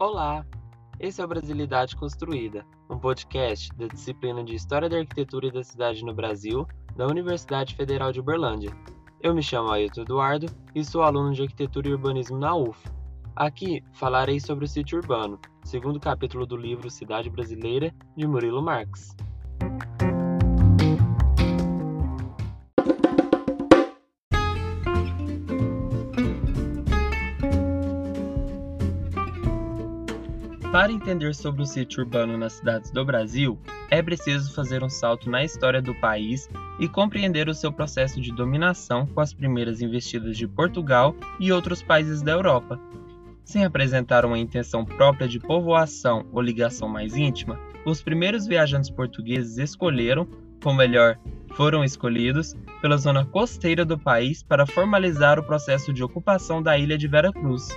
Olá! Esse é o Brasilidade Construída, um podcast da disciplina de História da Arquitetura e da Cidade no Brasil da Universidade Federal de Uberlândia. Eu me chamo Ailton Eduardo e sou aluno de Arquitetura e Urbanismo na UF. Aqui falarei sobre o sítio urbano, segundo capítulo do livro Cidade Brasileira, de Murilo Marx. Para entender sobre o sítio urbano nas cidades do Brasil, é preciso fazer um salto na história do país e compreender o seu processo de dominação com as primeiras investidas de Portugal e outros países da Europa. Sem apresentar uma intenção própria de povoação ou ligação mais íntima, os primeiros viajantes portugueses escolheram, ou melhor, foram escolhidos, pela zona costeira do país para formalizar o processo de ocupação da ilha de Vera Cruz.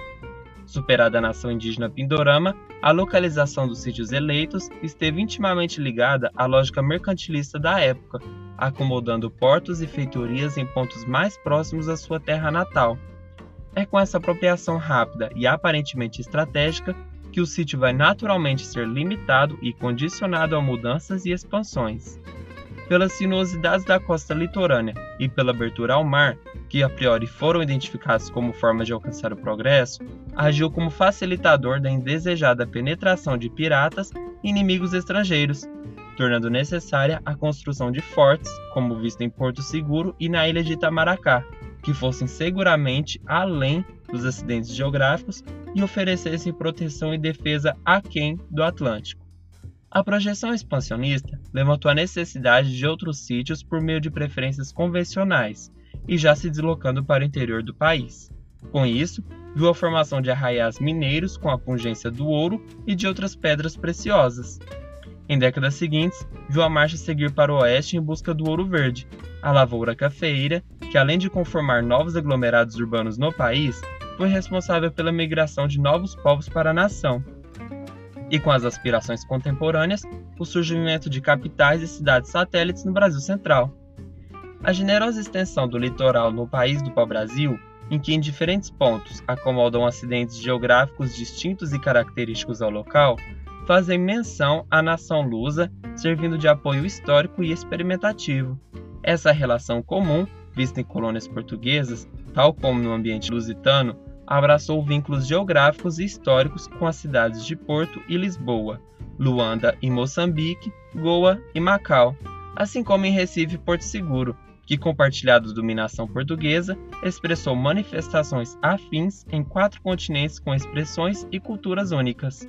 Superada a nação indígena Pindorama, a localização dos sítios eleitos esteve intimamente ligada à lógica mercantilista da época, acomodando portos e feitorias em pontos mais próximos à sua terra natal. É com essa apropriação rápida e aparentemente estratégica que o sítio vai naturalmente ser limitado e condicionado a mudanças e expansões pelas sinuosidades da costa litorânea e pela abertura ao mar, que a priori foram identificados como formas de alcançar o progresso, agiu como facilitador da indesejada penetração de piratas e inimigos estrangeiros, tornando necessária a construção de fortes, como visto em Porto Seguro e na ilha de Itamaracá, que fossem seguramente além dos acidentes geográficos e oferecessem proteção e defesa aquém do Atlântico. A projeção expansionista levantou a necessidade de outros sítios por meio de preferências convencionais e já se deslocando para o interior do país. Com isso, viu a formação de arraiais mineiros com a pungência do ouro e de outras pedras preciosas. Em décadas seguintes, viu a marcha seguir para o oeste em busca do ouro verde, a lavoura cafeeira, que além de conformar novos aglomerados urbanos no país, foi responsável pela migração de novos povos para a nação e com as aspirações contemporâneas, o surgimento de capitais e cidades satélites no Brasil Central. A generosa extensão do litoral no país do pau-brasil, em que em diferentes pontos acomodam acidentes geográficos distintos e característicos ao local, fazem menção à nação lusa, servindo de apoio histórico e experimentativo. Essa relação comum, vista em colônias portuguesas, tal como no ambiente lusitano, abraçou vínculos geográficos e históricos com as cidades de Porto e Lisboa, Luanda e Moçambique, Goa e Macau, assim como em Recife e Porto Seguro, que, compartilhado dominação portuguesa, expressou manifestações afins em quatro continentes com expressões e culturas únicas.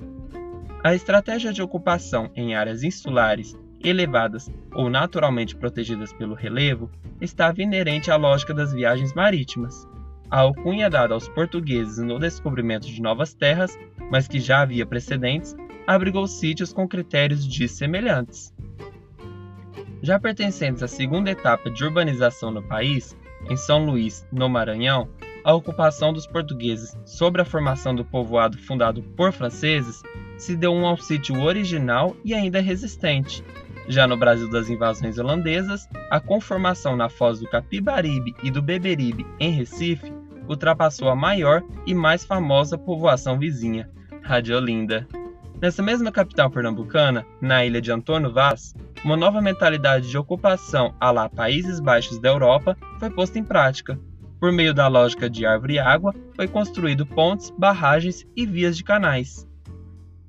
A estratégia de ocupação em áreas insulares, elevadas ou naturalmente protegidas pelo relevo estava inerente à lógica das viagens marítimas. A alcunha dada aos portugueses no descobrimento de novas terras, mas que já havia precedentes, abrigou sítios com critérios dissemelhantes. Já pertencentes à segunda etapa de urbanização no país, em São Luís, no Maranhão, a ocupação dos portugueses sobre a formação do povoado fundado por franceses se deu um ao sítio original e ainda resistente. Já no Brasil das invasões holandesas, a conformação na foz do Capibaribe e do Beberibe, em Recife, ultrapassou a maior e mais famosa povoação vizinha, Radiolinda. Nessa mesma capital pernambucana, na ilha de Antônio Vaz, uma nova mentalidade de ocupação à lá Países Baixos da Europa foi posta em prática. Por meio da lógica de árvore e água, foi construído pontes, barragens e vias de canais.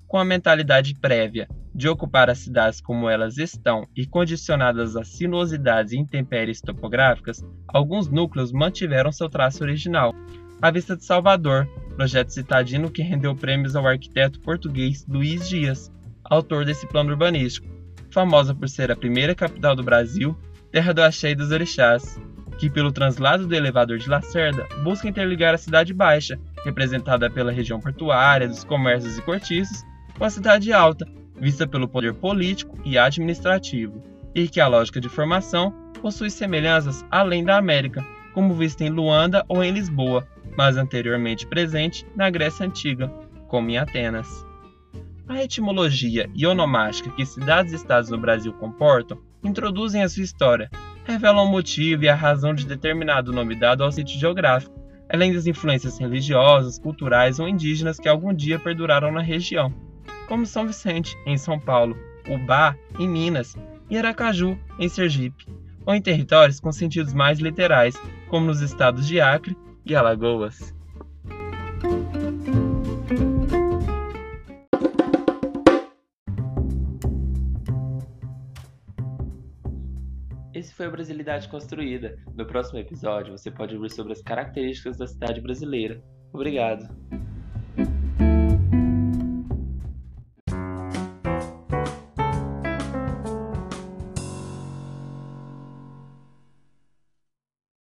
Com a mentalidade prévia de ocupar as cidades como elas estão e condicionadas às sinuosidades e intempéries topográficas, alguns núcleos mantiveram seu traço original. A Vista de Salvador, projeto citadino que rendeu prêmios ao arquiteto português Luiz Dias, autor desse plano urbanístico, famosa por ser a primeira capital do Brasil, terra do axé e dos orixás, que pelo translado do elevador de Lacerda busca interligar a Cidade Baixa, representada pela região portuária, dos comércios e cortiços, com a Cidade Alta, vista pelo poder político e administrativo, e que a lógica de formação possui semelhanças além da América, como vista em Luanda ou em Lisboa, mas anteriormente presente na Grécia Antiga, como em Atenas. A etimologia e onomástica que cidades e estados no Brasil comportam introduzem a sua história, revelam o motivo e a razão de determinado nome dado ao sítio geográfico, além das influências religiosas, culturais ou indígenas que algum dia perduraram na região, como São Vicente, em São Paulo, Ubá, em Minas, e Aracaju, em Sergipe, ou em territórios com sentidos mais literais, como nos estados de Acre e Alagoas. Esse foi a Brasilidade Construída. No próximo episódio, você pode ouvir sobre as características da cidade brasileira. Obrigado!